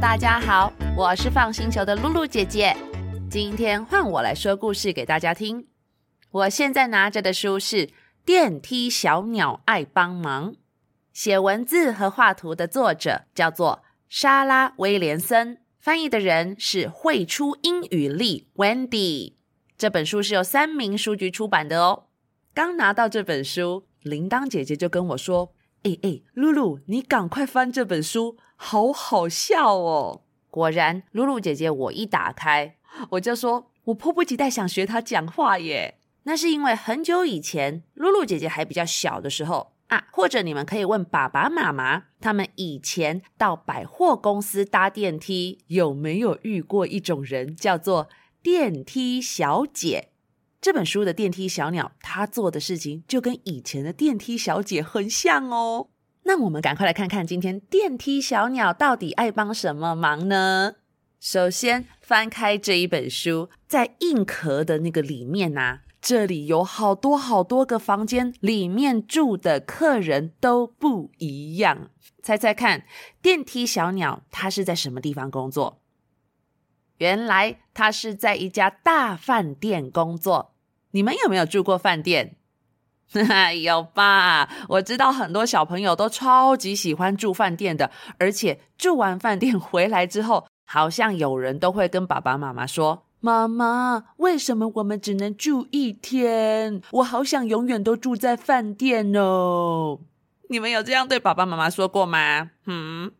大家好，我是放星球的露露姐姐。今天换我来说故事给大家听。我现在拿着的书是《电梯小鸟爱帮忙》，写文字和画图的作者叫做莎拉·威廉森，翻译的人是会出英语力 Wendy。这本书是由三名书局出版的哦。刚拿到这本书，铃铛姐姐就跟我说：“哎哎，露露，你赶快翻这本书，好好笑哦！”果然，露露姐姐我一打开，我就说：“我迫不及待想学她讲话耶。”那是因为很久以前，露露姐姐还比较小的时候啊，或者你们可以问爸爸妈妈，他们以前到百货公司搭电梯，有没有遇过一种人，叫做电梯小姐。这本书的电梯小鸟，她做的事情就跟以前的电梯小姐很像哦。那我们赶快来看看今天电梯小鸟到底爱帮什么忙呢？首先翻开这一本书，在硬壳的那个里面啊，这里有好多好多个房间，里面住的客人都不一样。猜猜看，电梯小鸟它是在什么地方工作？原来它是在一家大饭店工作。你们有没有住过饭店？有吧？我知道很多小朋友都超级喜欢住饭店的，而且住完饭店回来之后，好像有人都会跟爸爸妈妈说：“妈妈，为什么我们只能住一天？我好想永远都住在饭店哦。”你们有这样对爸爸妈妈说过吗？嗯，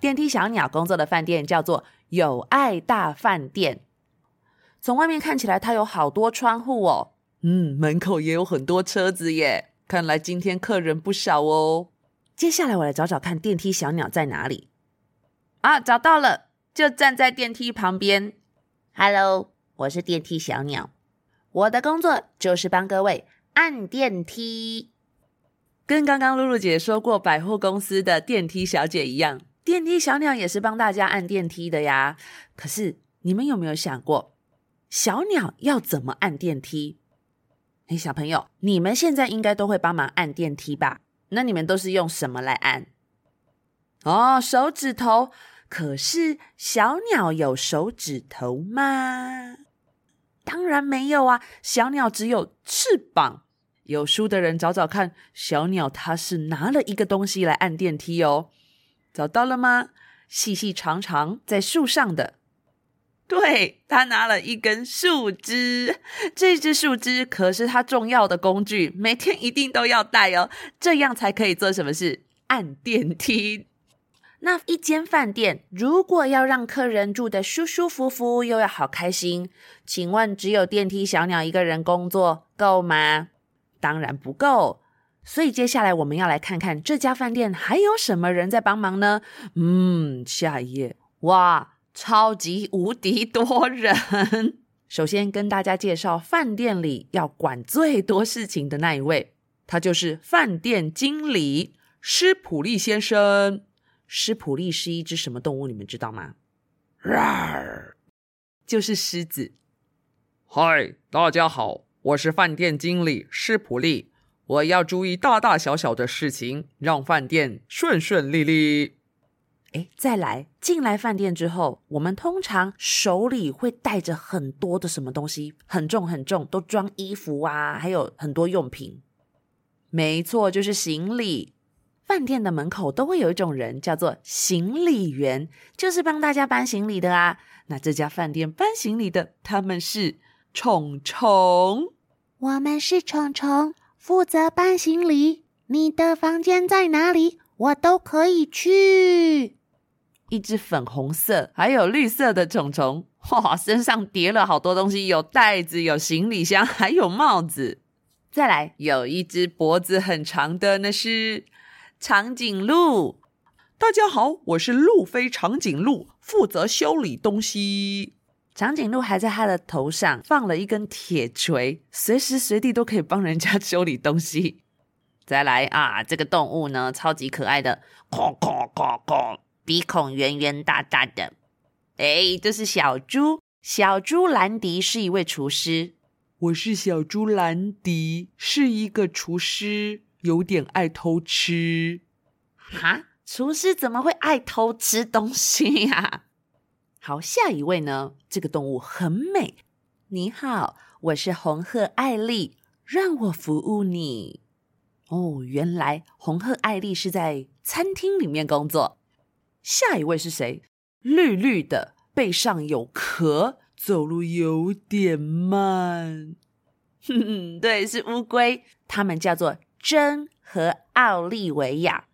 电梯小鸟工作的饭店叫做友爱大饭店，从外面看起来，它有好多窗户哦。嗯，门口也有很多车子耶，看来今天客人不少哦。接下来我来找找看电梯小鸟在哪里。啊，找到了，就站在电梯旁边。Hello，我是电梯小鸟，我的工作就是帮各位按电梯。跟刚刚露露姐说过百货公司的电梯小姐一样。电梯小鸟也是帮大家按电梯的呀。可是你们有没有想过，小鸟要怎么按电梯？诶，小朋友，你们现在应该都会帮忙按电梯吧？那你们都是用什么来按？哦，手指头。可是小鸟有手指头吗？当然没有啊，小鸟只有翅膀。有书的人找找看，小鸟它是拿了一个东西来按电梯哦。找到了吗？细细长长，在树上的。对，他拿了一根树枝，这支树枝可是他重要的工具，每天一定都要带哦，这样才可以做什么事？按电梯。那一间饭店如果要让客人住得舒舒服服，又要好开心，请问只有电梯小鸟一个人工作够吗？当然不够。所以接下来我们要来看看这家饭店还有什么人在帮忙呢？嗯，下一页，哇，超级无敌多人！首先跟大家介绍饭店里要管最多事情的那一位，他就是饭店经理施普利先生。施普利是一只什么动物？你们知道吗？就是狮子。嗨，大家好，我是饭店经理施普利。我要注意大大小小的事情，让饭店顺顺利利。诶，再来，进来饭店之后，我们通常手里会带着很多的什么东西，很重很重，都装衣服啊，还有很多用品。没错，就是行李。饭店的门口都会有一种人，叫做行李员，就是帮大家搬行李的啊。那这家饭店搬行李的，他们是虫虫。我们是虫虫。负责搬行李，你的房间在哪里？我都可以去。一只粉红色还有绿色的虫虫，哇，身上叠了好多东西，有袋子，有行李箱，还有帽子。再来，有一只脖子很长的，那是长颈鹿。大家好，我是路飞长颈鹿，负责修理东西。长颈鹿还在它的头上放了一根铁锤，随时随地都可以帮人家修理东西。再来啊，这个动物呢，超级可爱的，哐哐哐哐，鼻孔圆圆大大的。哎，这是小猪，小猪兰迪是一位厨师。我是小猪兰迪，是一个厨师，有点爱偷吃。哈，厨师怎么会爱偷吃东西呀？好，下一位呢？这个动物很美。你好，我是红鹤艾丽，让我服务你。哦，原来红鹤艾丽是在餐厅里面工作。下一位是谁？绿绿的，背上有壳，走路有点慢。哼哼，对，是乌龟。它们叫做珍和奥利维亚。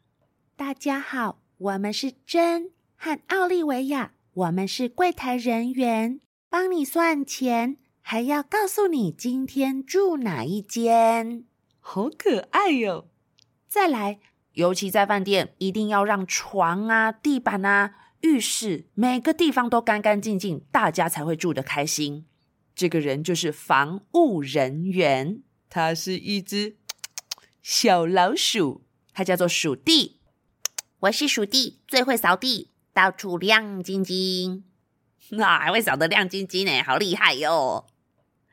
大家好，我们是珍和奥利维亚，我们是柜台人员，帮你算钱，还要告诉你今天住哪一间。好可爱哟！再来，尤其在饭店，一定要让床啊、地板啊、浴室每个地方都干干净净，大家才会住得开心。这个人就是防务人员，他是一只小老鼠，他叫做鼠弟。我是鼠弟，最会扫地，到处亮晶晶。那还会扫得亮晶晶呢，好厉害哟！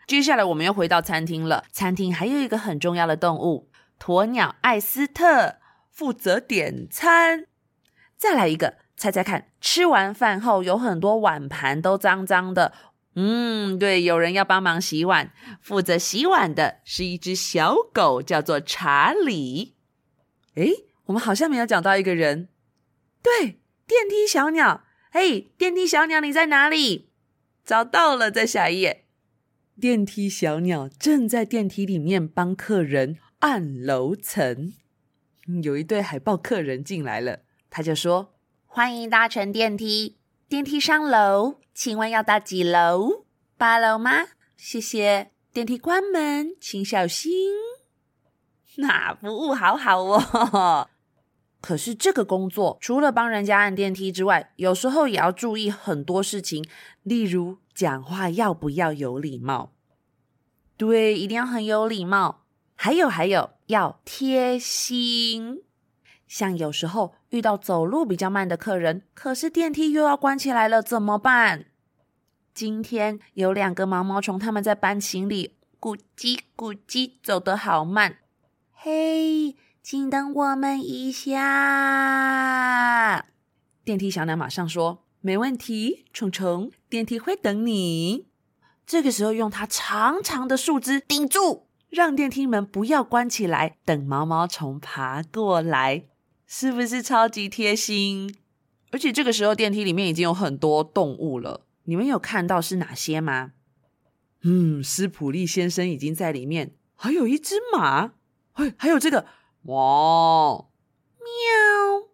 接下来我们又回到餐厅了。餐厅还有一个很重要的动物——鸵鸟艾斯特，负责点餐。再来一个，猜猜看，吃完饭后有很多碗盘都脏脏的。嗯，对，有人要帮忙洗碗。负责洗碗的是一只小狗，叫做查理。诶我们好像没有讲到一个人，对，电梯小鸟。嘿，电梯小鸟，你在哪里？找到了，在下一页。电梯小鸟正在电梯里面帮客人按楼层。有一对海豹客人进来了，他就说：“欢迎搭乘电梯，电梯上楼，请问要到几楼？八楼吗？谢谢。电梯关门，请小心。那服务好好哦。”可是这个工作除了帮人家按电梯之外，有时候也要注意很多事情，例如讲话要不要有礼貌。对，一定要很有礼貌。还有还有，要贴心。像有时候遇到走路比较慢的客人，可是电梯又要关起来了，怎么办？今天有两个毛毛虫，他们在搬行李，咕叽咕叽走得好慢。嘿。请等我们一下。电梯小鸟马上说：“没问题，虫虫，电梯会等你。”这个时候，用它长长的树枝顶住，让电梯门不要关起来，等毛毛虫爬过来，是不是超级贴心？而且这个时候，电梯里面已经有很多动物了。你们有看到是哪些吗？嗯，斯普利先生已经在里面，还有一只马，嘿，还有这个。哇，喵！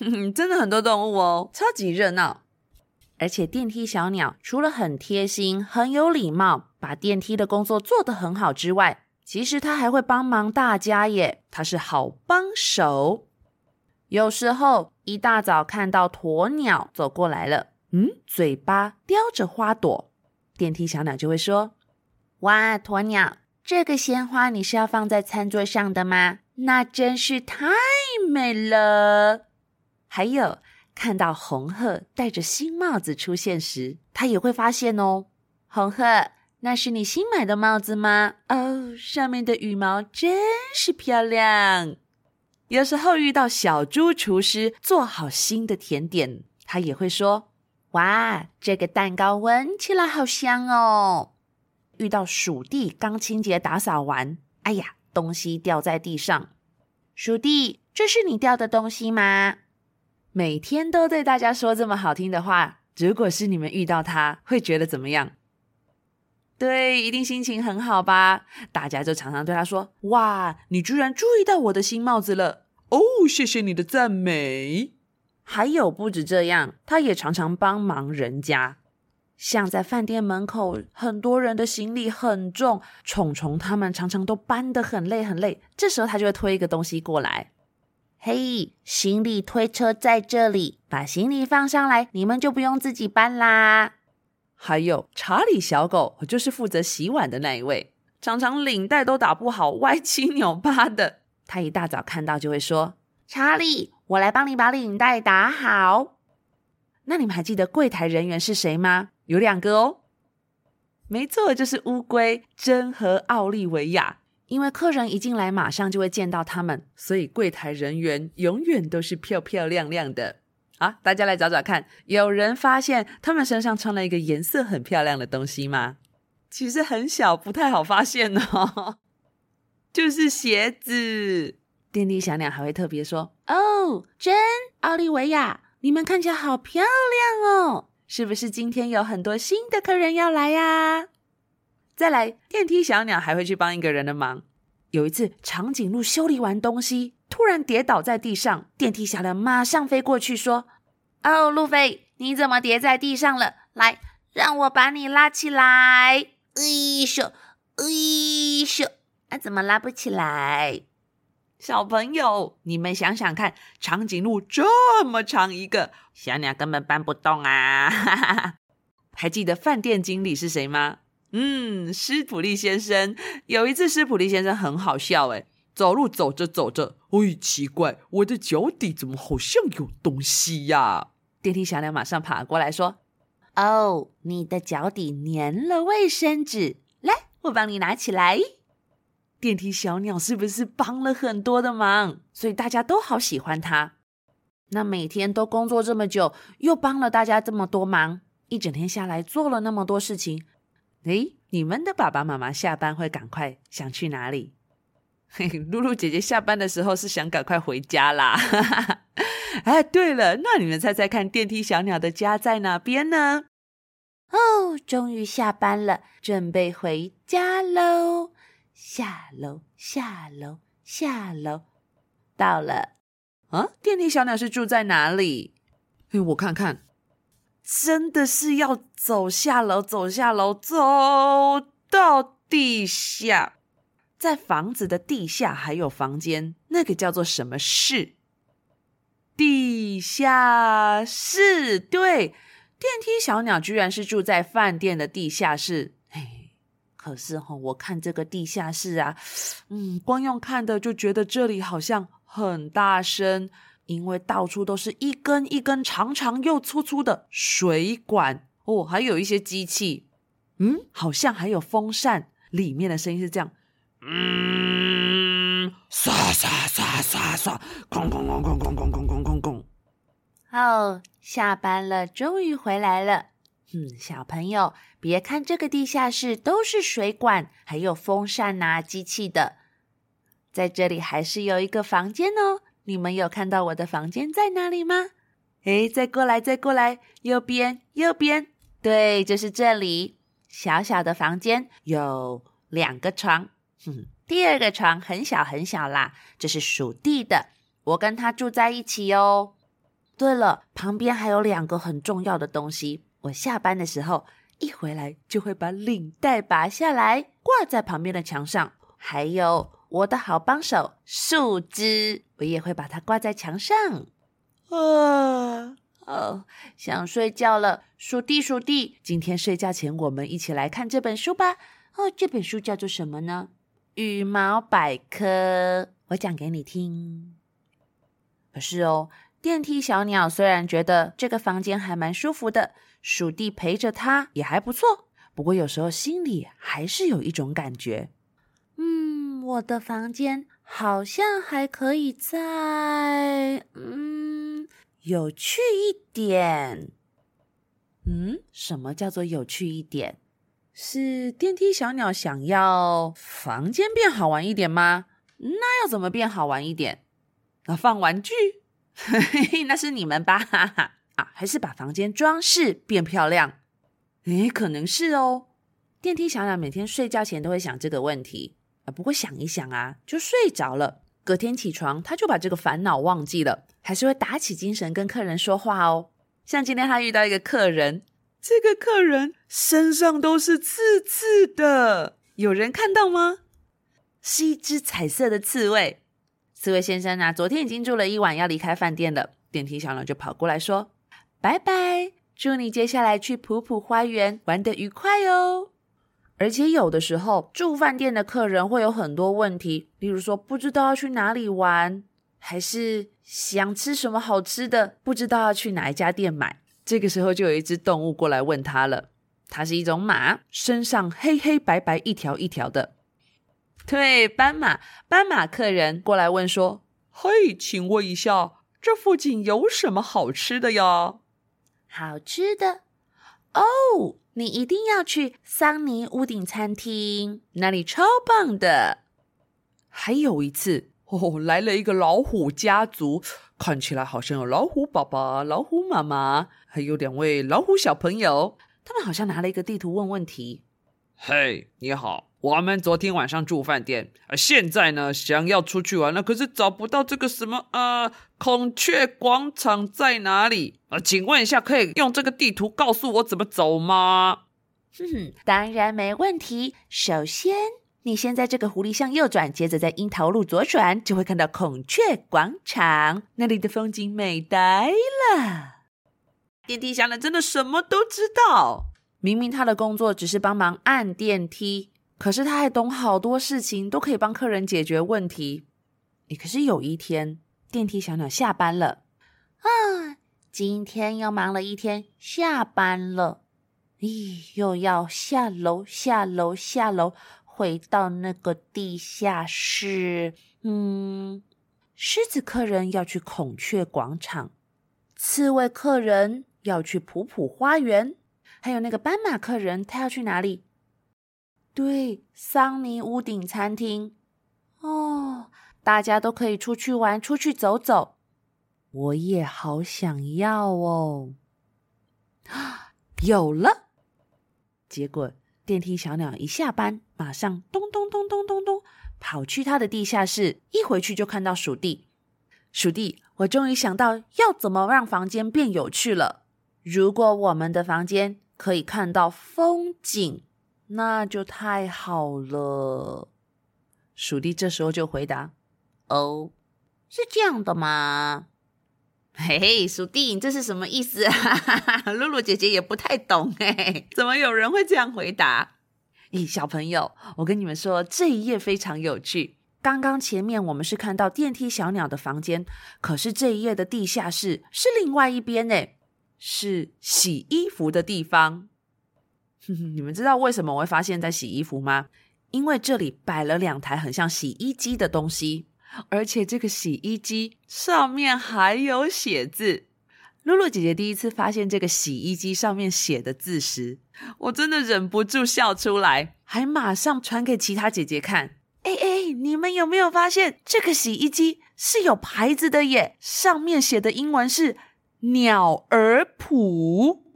哼哼，真的很多动物哦，超级热闹。而且电梯小鸟除了很贴心、很有礼貌，把电梯的工作做得很好之外，其实它还会帮忙大家耶。它是好帮手。有时候一大早看到鸵鸟走过来了，嗯，嘴巴叼着花朵，电梯小鸟就会说：“哇，鸵鸟，这个鲜花你是要放在餐桌上的吗？”那真是太美了。还有，看到红鹤戴着新帽子出现时，他也会发现哦。红鹤，那是你新买的帽子吗？哦，上面的羽毛真是漂亮。有时候遇到小猪厨师做好新的甜点，他也会说：“哇，这个蛋糕闻起来好香哦。”遇到鼠弟刚清洁打扫完，哎呀。东西掉在地上，鼠弟，这是你掉的东西吗？每天都对大家说这么好听的话，如果是你们遇到他，会觉得怎么样？对，一定心情很好吧？大家就常常对他说：“哇，你居然注意到我的新帽子了！”哦，谢谢你的赞美。还有不止这样，他也常常帮忙人家。像在饭店门口，很多人的行李很重，虫虫他们常常都搬得很累很累。这时候他就会推一个东西过来，嘿，行李推车在这里，把行李放上来，你们就不用自己搬啦。还有查理小狗，就是负责洗碗的那一位，常常领带都打不好，歪七扭八的。他一大早看到就会说：“查理，我来帮你把领带打好。”那你们还记得柜台人员是谁吗？有两个哦，没错，就是乌龟珍和奥利维亚。因为客人一进来马上就会见到他们，所以柜台人员永远都是漂漂亮亮的。啊，大家来找找看，有人发现他们身上穿了一个颜色很漂亮的东西吗？其实很小，不太好发现哦。就是鞋子。电梯小鸟还会特别说：“哦，珍，奥利维亚，你们看起来好漂亮哦，是不是今天有很多新的客人要来呀？”再来，电梯小鸟还会去帮一个人的忙。有一次，长颈鹿修理完东西，突然跌倒在地上，电梯小鸟马上飞过去说：“哦，路飞，你怎么跌在地上了？来，让我把你拉起来。”哎咻，哎咻，啊，怎么拉不起来？小朋友，你们想想看，长颈鹿这么长一个，小鸟根本搬不动啊！哈哈哈。还记得饭店经理是谁吗？嗯，施普利先生。有一次，施普利先生很好笑，诶，走路走着走着，哎，奇怪，我的脚底怎么好像有东西呀？电梯小鸟马上爬过来说：“哦，你的脚底粘了卫生纸，来，我帮你拿起来。”电梯小鸟是不是帮了很多的忙？所以大家都好喜欢它。那每天都工作这么久，又帮了大家这么多忙，一整天下来做了那么多事情。诶，你们的爸爸妈妈下班会赶快想去哪里？嘿，露露姐姐下班的时候是想赶快回家啦。哎，对了，那你们猜猜看，电梯小鸟的家在哪边呢？哦，终于下班了，准备回家喽！下楼，下楼，下楼，到了。啊，电梯小鸟是住在哪里？哎，我看看。真的是要走下楼，走下楼，走到地下，在房子的地下还有房间，那个叫做什么室？地下室。对，电梯小鸟居然是住在饭店的地下室。嘿，可是哈、哦，我看这个地下室啊，嗯，光用看的就觉得这里好像很大声。因为到处都是一根一根长长又粗粗的水管哦，还有一些机器，嗯，好像还有风扇，里面的声音是这样，嗯，沙沙沙沙沙，哐哐哐哐哐哐哐哐哐。哦，下班了，终于回来了。嗯，小朋友，别看这个地下室都是水管，还有风扇呐、啊，机器的，在这里还是有一个房间哦。你们有看到我的房间在哪里吗？诶，再过来，再过来，右边，右边，对，就是这里。小小的房间有两个床，哼，第二个床很小很小啦，这是属地的，我跟他住在一起哦。对了，旁边还有两个很重要的东西，我下班的时候一回来就会把领带拔下来挂在旁边的墙上，还有。我的好帮手树枝，我也会把它挂在墙上。啊，哦，想睡觉了，属地属地。今天睡觉前，我们一起来看这本书吧。哦，这本书叫做什么呢？羽毛百科。我讲给你听。可是哦，电梯小鸟虽然觉得这个房间还蛮舒服的，鼠地陪着它也还不错。不过有时候心里还是有一种感觉。嗯我的房间好像还可以再嗯有趣一点。嗯，什么叫做有趣一点？是电梯小鸟想要房间变好玩一点吗？那要怎么变好玩一点？啊，放玩具？嘿嘿，那是你们吧？哈哈啊，还是把房间装饰变漂亮？诶，可能是哦。电梯小鸟每天睡觉前都会想这个问题。啊不过想一想啊，就睡着了。隔天起床，他就把这个烦恼忘记了，还是会打起精神跟客人说话哦。像今天他遇到一个客人，这个客人身上都是刺刺的，有人看到吗？是一只彩色的刺猬。刺猬先生啊，昨天已经住了一晚，要离开饭店了。电梯小鸟就跑过来说：“拜拜，祝你接下来去普普花园玩得愉快哦。”而且有的时候住饭店的客人会有很多问题，例如说不知道要去哪里玩，还是想吃什么好吃的，不知道要去哪一家店买。这个时候就有一只动物过来问他了，它是一种马，身上黑黑白白一条一条的。对，斑马，斑马客人过来问说：“嘿，请问一下，这附近有什么好吃的呀？”好吃的哦，你一定要去桑尼屋顶餐厅，那里超棒的。还有一次，哦，来了一个老虎家族，看起来好像有老虎爸爸、老虎妈妈，还有两位老虎小朋友。他们好像拿了一个地图问问题。嘿，你好，我们昨天晚上住饭店，呃，现在呢想要出去玩了，可是找不到这个什么呃孔雀广场在哪里？呃，请问一下，可以用这个地图告诉我怎么走吗？哼哼，当然没问题。首先，你先在这个狐狸向右转，接着在樱桃路左转，就会看到孔雀广场，那里的风景美呆了。电梯小人真的什么都知道。明明他的工作只是帮忙按电梯，可是他还懂好多事情，都可以帮客人解决问题。可是有一天，电梯小鸟下班了啊，今天又忙了一天，下班了。咦，又要下楼，下楼，下楼，回到那个地下室。嗯，狮子客人要去孔雀广场，刺猬客人要去普普花园。还有那个斑马客人，他要去哪里？对，桑尼屋顶餐厅。哦，大家都可以出去玩，出去走走。我也好想要哦。有了！结果电梯小鸟一下班，马上咚咚咚咚咚咚跑去他的地下室，一回去就看到鼠弟。鼠弟，我终于想到要怎么让房间变有趣了。如果我们的房间可以看到风景，那就太好了。鼠弟这时候就回答：“哦，是这样的吗？”嘿嘿，鼠弟，你这是什么意思啊？露露姐姐也不太懂哎，怎么有人会这样回答？咦，小朋友，我跟你们说，这一页非常有趣。刚刚前面我们是看到电梯小鸟的房间，可是这一页的地下室是另外一边哎。是洗衣服的地方。你们知道为什么我会发现在洗衣服吗？因为这里摆了两台很像洗衣机的东西，而且这个洗衣机上面还有写字。露露姐姐第一次发现这个洗衣机上面写的字时，我真的忍不住笑出来，还马上传给其他姐姐看。哎哎，你们有没有发现这个洗衣机是有牌子的耶？上面写的英文是。鸟儿谱，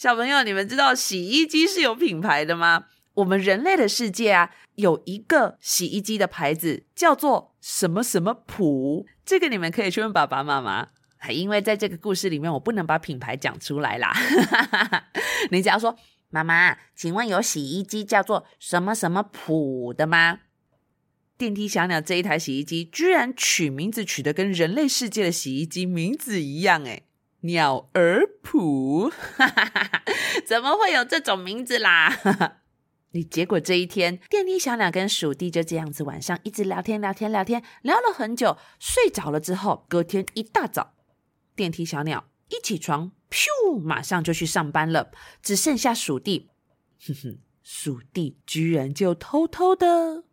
小朋友，你们知道洗衣机是有品牌的吗？我们人类的世界啊，有一个洗衣机的牌子叫做什么什么普，这个你们可以去问爸爸妈妈。因为在这个故事里面，我不能把品牌讲出来啦。你只要说，妈妈，请问有洗衣机叫做什么什么普的吗？电梯小鸟这一台洗衣机居然取名字取得跟人类世界的洗衣机名字一样，诶，鸟儿铺，怎么会有这种名字啦？你结果这一天，电梯小鸟跟鼠弟就这样子晚上一直聊天聊天聊天，聊了很久，睡着了之后，隔天一大早，电梯小鸟一起床，咻，马上就去上班了，只剩下鼠弟，哼哼，鼠弟居然就偷偷的。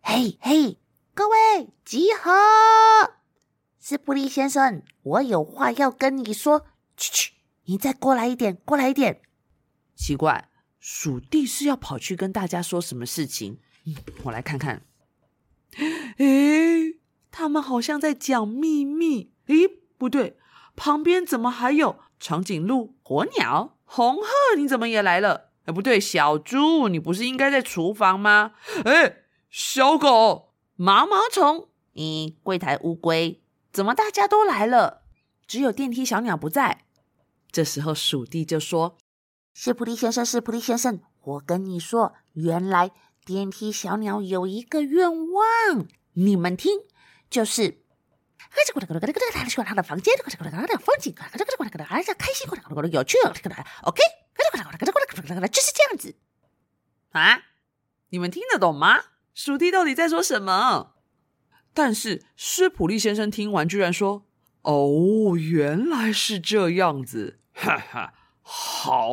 嘿嘿，各位集合！斯普利先生，我有话要跟你说。去去，你再过来一点，过来一点。奇怪，鼠弟是要跑去跟大家说什么事情？嗯，我来看看。诶，他们好像在讲秘密。诶，不对，旁边怎么还有长颈鹿、火鸟、红鹤？你怎么也来了？诶，不对，小猪，你不是应该在厨房吗？诶。小狗、毛毛虫，你，柜台乌龟，怎么大家都来了，只有电梯小鸟不在？这时候鼠弟就说：“是普利先生，是普利先生，我跟你说，原来电梯小鸟有一个愿望，你们听，就是，他喜欢他的房间，他的风景，他开心，有趣，OK，就是这样子啊，你们听得懂吗？” 鼠弟到底在说什么？但是施普利先生听完，居然说：“哦，原来是这样子，哈哈，好，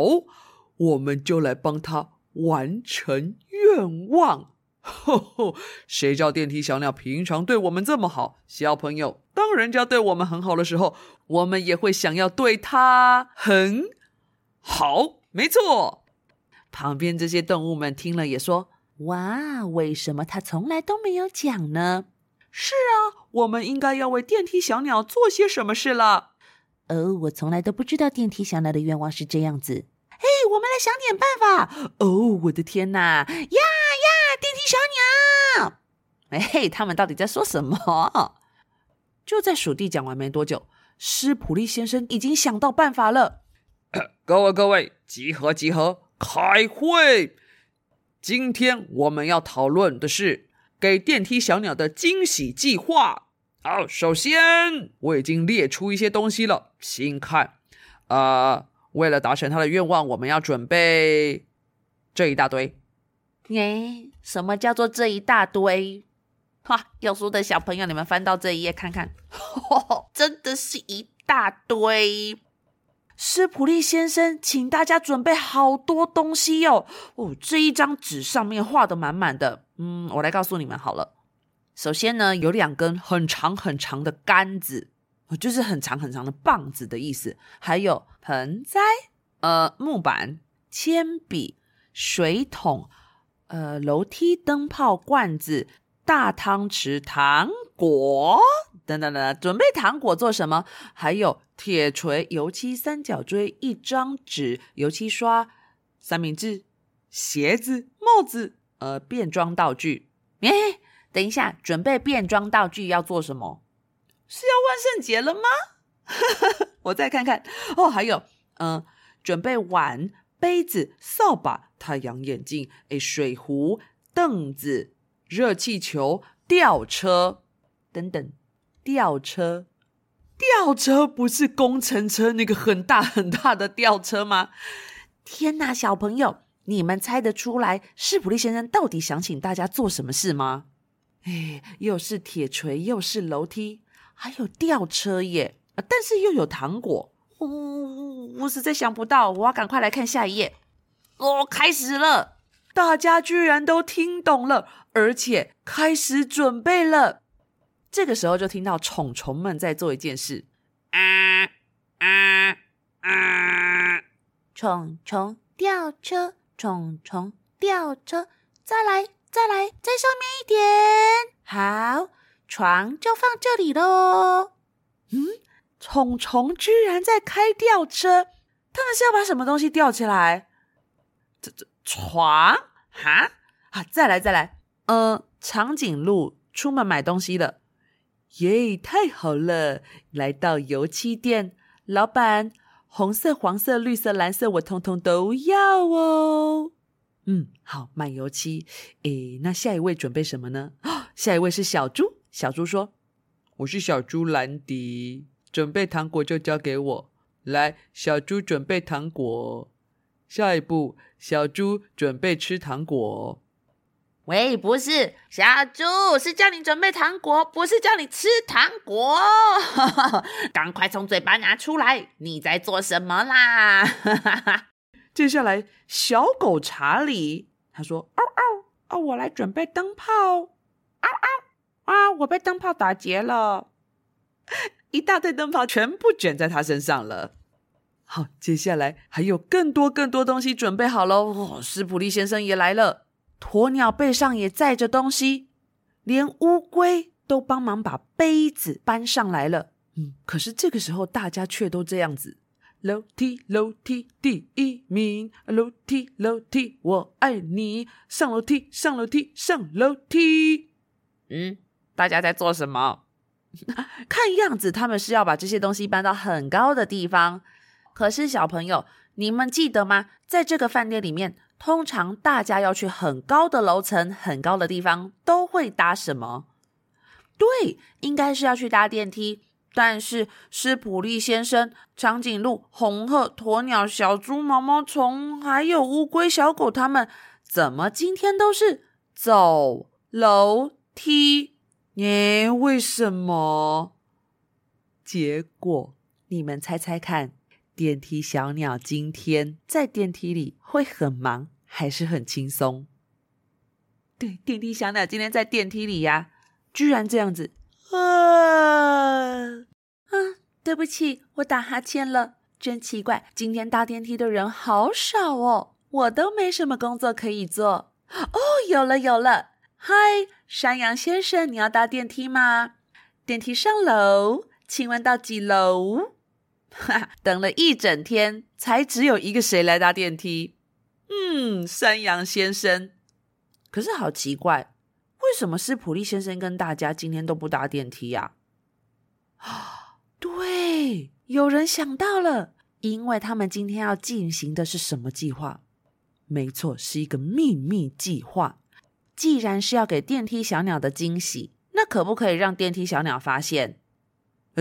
我们就来帮他完成愿望。吼吼，谁叫电梯小鸟平常对我们这么好？小朋友，当人家对我们很好的时候，我们也会想要对他很好。没错。旁边这些动物们听了也说：“哇，为什么他从来都没有讲呢？”是啊，我们应该要为电梯小鸟做些什么事了。哦，我从来都不知道电梯小鸟的愿望是这样子。嘿，我们来想点办法。哦，我的天哪！呀呀，电梯小鸟！哎，他们到底在说什么？就在鼠弟讲完没多久，施普利先生已经想到办法了。各位各位，集合集合，开会！今天我们要讨论的是给电梯小鸟的惊喜计划。好，首先我已经列出一些东西了，请看。啊、为了达成他的愿望，我们要准备这一大堆。耶，什么叫做这一大堆？哈，有书的小朋友，你们翻到这一页看看，呵呵，真的是一大堆。施普利先生，请大家准备好多东西哟！哦，这一张纸上面画得满满的。嗯，我来告诉你们好了。首先呢，有两根很长很长的杆子，就是很长很长的棒子的意思。还有盆栽、呃，木板、铅笔、水桶、呃，楼梯、灯泡、罐子、大汤匙、糖果。等等等，准备糖果做什么？还有铁锤、油漆、三角锥、一张纸、油漆刷、三明治、鞋子、帽子，呃，变装道具。哎，等一下，准备变装道具要做什么？是要万圣节了吗？我再看看哦，还有，嗯、准备碗、杯子、扫把、太阳眼镜、哎，水壶、凳子、热气球、吊车等等。吊车，吊车不是工程车那个很大很大的吊车吗？天哪，小朋友，你们猜得出来施普利先生到底想请大家做什么事吗？哎，又是铁锤，又是楼梯，还有吊车耶！但是又有糖果，我、哦、我实在想不到，我要赶快来看下一页。哦，开始了，大家居然都听懂了，而且开始准备了。这个时候就听到虫虫们在做一件事，啊啊啊！虫虫吊车，虫虫吊车，再来再来，再上面一点。好，床就放这里喽。嗯，虫虫居然在开吊车，他们是要把什么东西吊起来？这这床哈啊！再来再来，呃，长颈鹿出门买东西了。耶，太好了！来到油漆店，老板，红色、黄色、绿色、蓝色，我通通都要哦。嗯，好，买油漆。诶，那下一位准备什么呢？下一位是小猪。小猪说：“我是小猪兰迪，准备糖果就交给我。来，小猪准备糖果。下一步，小猪准备吃糖果。”喂，不是小猪，是叫你准备糖果，不是叫你吃糖果。赶快从嘴巴拿出来，你在做什么啦？接下来，小狗查理他说：“嗷嗷哦，我来准备灯泡。嗷嗷啊，我被灯泡打劫了，一大堆灯泡全部卷在他身上了。”好，接下来还有更多更多东西准备好喽。哦，斯普利先生也来了。鸵鸟背上也载着东西，连乌龟都帮忙把杯子搬上来了。嗯，可是这个时候大家却都这样子：楼梯，楼梯，第一名；楼梯，楼梯，我爱你；上楼梯，上楼梯，上楼梯。嗯，大家在做什么？看样子他们是要把这些东西搬到很高的地方。可是小朋友，你们记得吗？在这个饭店里面。通常大家要去很高的楼层、很高的地方，都会搭什么？对，应该是要去搭电梯。但是施普利先生、长颈鹿、红鹤、鸵鸟、小猪、毛毛虫，还有乌龟、小狗，他们怎么今天都是走楼梯？耶，为什么？结果你们猜猜看。电梯小鸟今天在电梯里会很忙还是很轻松。对，电梯小鸟今天在电梯里呀，居然这样子啊啊！对不起，我打哈欠了，真奇怪，今天搭电梯的人好少哦，我都没什么工作可以做。哦，有了有了，嗨，山羊先生，你要搭电梯吗？电梯上楼，请问到几楼？哈，等了一整天，才只有一个谁来搭电梯。嗯，山羊先生。可是好奇怪，为什么斯普利先生跟大家今天都不搭电梯呀？啊，对，有人想到了，因为他们今天要进行的是什么计划？没错，是一个秘密计划。既然是要给电梯小鸟的惊喜，那可不可以让电梯小鸟发现？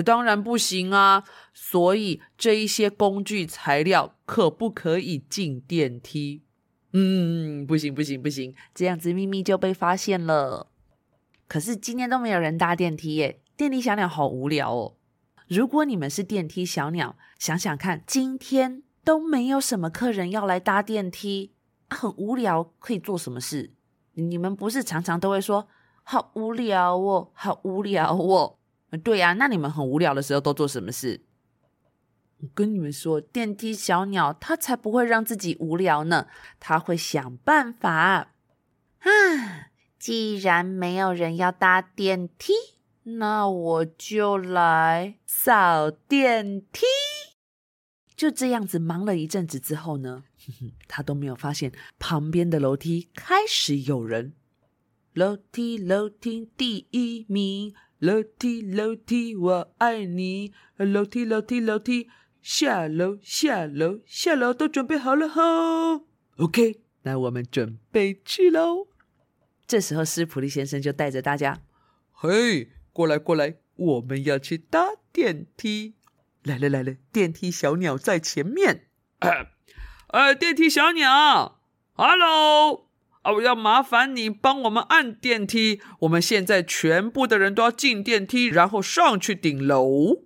当然不行啊！所以这一些工具材料可不可以进电梯？嗯，不行不行不行，这样子秘密就被发现了。可是今天都没有人搭电梯耶，电梯小鸟好无聊哦。如果你们是电梯小鸟，想想看，今天都没有什么客人要来搭电梯，很无聊，可以做什么事？你们不是常常都会说好无聊哦，好无聊哦。对呀，那你们很无聊的时候都做什么事？我跟你们说，电梯小鸟它才不会让自己无聊呢，它会想办法。啊，既然没有人要搭电梯，那我就来扫电梯。就这样子忙了一阵子之后呢，哼哼，他都没有发现旁边的楼梯开始有人。楼梯，楼梯第一名。楼梯，楼梯，我爱你。楼梯，楼梯，楼梯，下楼，下楼，下楼，都准备好了吼。OK，那我们准备去喽。这时候，斯普利先生就带着大家：“嘿，过来，过来，我们要去搭电梯。来了，来了，电梯小鸟在前面。呃，呃，电梯小鸟，Hello。”我要麻烦你帮我们按电梯。我们现在全部的人都要进电梯，然后上去顶楼。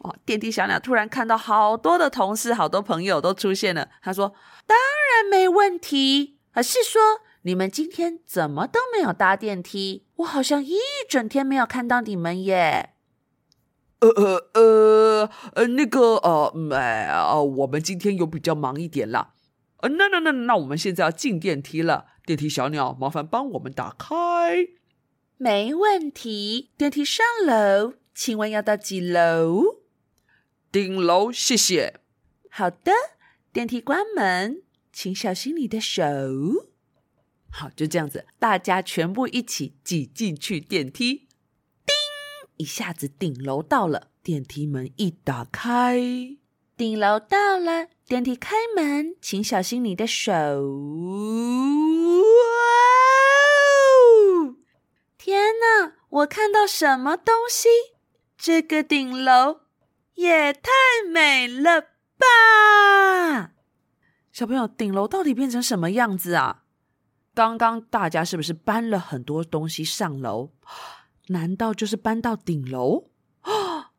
哦，电梯小鸟突然看到好多的同事、好多朋友都出现了。他说：“当然没问题。而是说你们今天怎么都没有搭电梯？我好像一整天没有看到你们耶。”呃呃呃呃，那个呃，哎啊，我们今天有比较忙一点啦。呃，那那那那，我们现在要进电梯了。电梯小鸟，麻烦帮我们打开。没问题。电梯上楼，请问要到几楼？顶楼，谢谢。好的。电梯关门，请小心你的手。好，就这样子，大家全部一起挤进去电梯。叮，一下子顶楼到了。电梯门一打开，顶楼到了。电梯开门，请小心你的手。天哪！我看到什么东西？这个顶楼也太美了吧！小朋友，顶楼到底变成什么样子啊？刚刚大家是不是搬了很多东西上楼？难道就是搬到顶楼？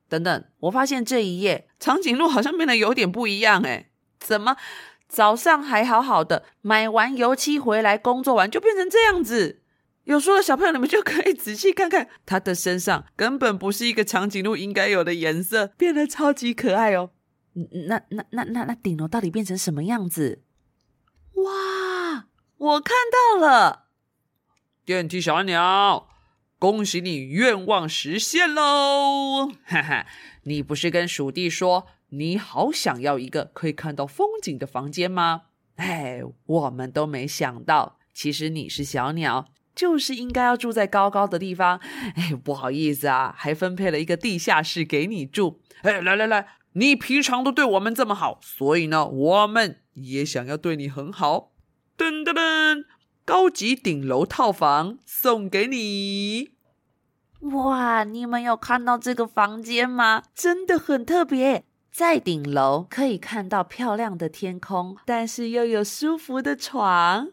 哦，等等，我发现这一页长颈鹿好像变得有点不一样诶。怎么早上还好好的，买完油漆回来工作完就变成这样子？有书的小朋友，你们就可以仔细看看，它的身上根本不是一个长颈鹿应该有的颜色，变得超级可爱哦。那那那那那顶楼到底变成什么样子？哇，我看到了！电梯小鸟，恭喜你愿望实现喽！哈哈，你不是跟鼠弟说你好想要一个可以看到风景的房间吗？哎，我们都没想到，其实你是小鸟。就是应该要住在高高的地方，哎，不好意思啊，还分配了一个地下室给你住。哎，来来来，你平常都对我们这么好，所以呢，我们也想要对你很好。噔噔噔，高级顶楼套房送给你。哇，你们有看到这个房间吗？真的很特别，在顶楼可以看到漂亮的天空，但是又有舒服的床。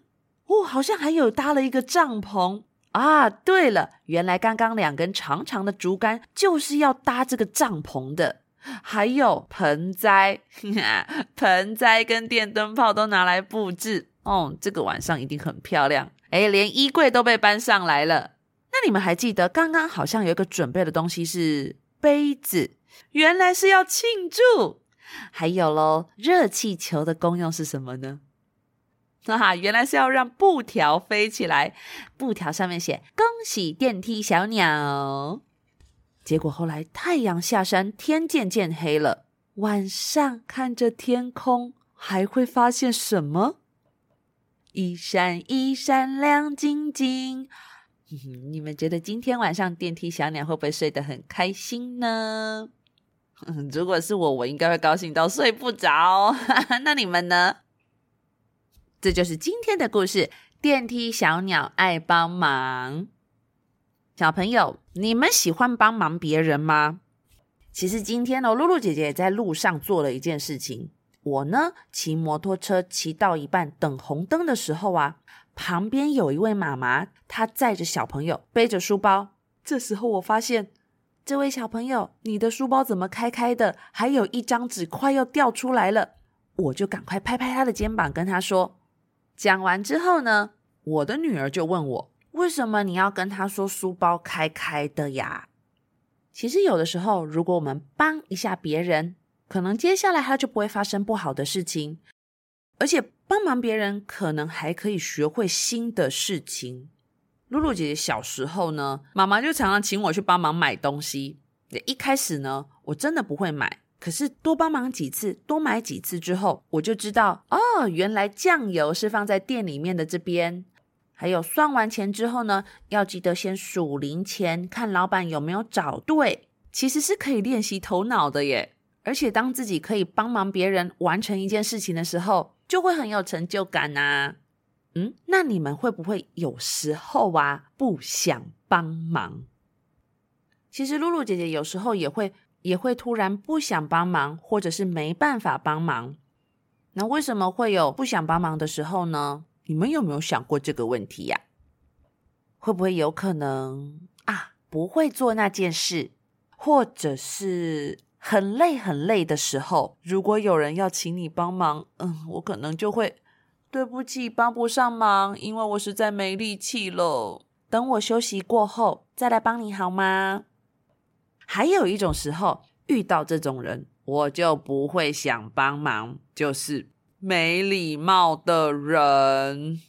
哦，好像还有搭了一个帐篷啊！对了，原来刚刚两根长长的竹竿就是要搭这个帐篷的。还有盆栽，盆栽跟电灯泡都拿来布置，哦，这个晚上一定很漂亮。哎，连衣柜都被搬上来了。那你们还记得刚刚好像有一个准备的东西是杯子，原来是要庆祝。还有喽，热气球的功用是什么呢？哈哈，原来是要让布条飞起来，布条上面写“恭喜电梯小鸟”。结果后来太阳下山，天渐渐黑了。晚上看着天空，还会发现什么？一闪一闪亮晶晶。你们觉得今天晚上电梯小鸟会不会睡得很开心呢？如果是我，我应该会高兴到睡不着。那你们呢？这就是今天的故事。电梯小鸟爱帮忙。小朋友，你们喜欢帮忙别人吗？其实今天哦，露露姐姐也在路上做了一件事情。我呢，骑摩托车骑到一半，等红灯的时候啊。旁边有一位妈妈，她载着小朋友，背着书包。这时候我发现，这位小朋友，你的书包怎么开开的？还有一张纸快要掉出来了。我就赶快拍拍他的肩膀，跟他说。讲完之后呢，我的女儿就问我，为什么你要跟他说书包开开的呀？其实有的时候，如果我们帮一下别人，可能接下来他就不会发生不好的事情。而且帮忙别人，可能还可以学会新的事情。露露姐姐小时候呢，妈妈就常常请我去帮忙买东西。一开始呢，我真的不会买，可是多帮忙几次，多买几次之后，我就知道哦，原来酱油是放在店里面的这边。还有算完钱之后呢，要记得先数零钱，看老板有没有找对。其实是可以练习头脑的耶。而且当自己可以帮忙别人完成一件事情的时候，就会很有成就感呐，嗯，那你们会不会有时候啊不想帮忙？其实露露姐姐有时候也会也会突然不想帮忙，或者是没办法帮忙。那为什么会有不想帮忙的时候呢？你们有没有想过这个问题呀？会不会有可能啊不会做那件事，或者是？很累很累的时候，如果有人要请你帮忙，嗯，我可能就会对不起，帮不上忙，因为我实在没力气了。等我休息过后再来帮你好吗？还有一种时候，遇到这种人，我就不会想帮忙，就是没礼貌的人。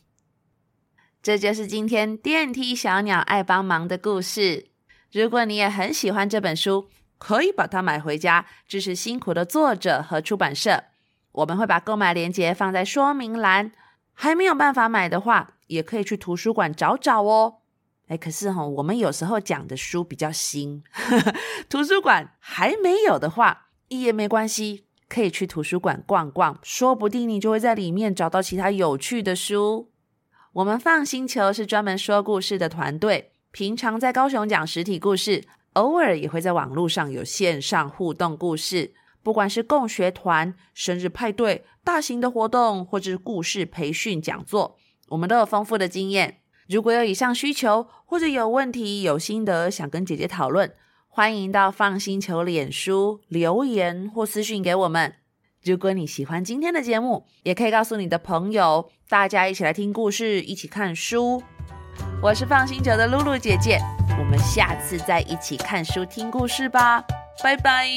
这就是今天电梯小鸟爱帮忙的故事。如果你也很喜欢这本书，可以把它买回家，支持辛苦的作者和出版社。我们会把购买链接放在说明栏。还没有办法买的话，也可以去图书馆找找哦。哎，可是哈、哦，我们有时候讲的书比较新，图书馆还没有的话也没关系，可以去图书馆逛逛，说不定你就会在里面找到其他有趣的书。我们放星球是专门说故事的团队，平常在高雄讲实体故事。偶尔也会在网络上有线上互动故事，不管是共学团、生日派对、大型的活动，或者是故事培训讲座，我们都有丰富的经验。如果有以上需求，或者有问题、有心得想跟姐姐讨论，欢迎到 FUN 星球脸书留言或私讯给我们。如果你喜欢今天的节目，也可以告诉你的朋友，大家一起来听故事，一起看书。我是放心酒的露露姐姐。我们下次再一起看书、听故事吧，拜拜。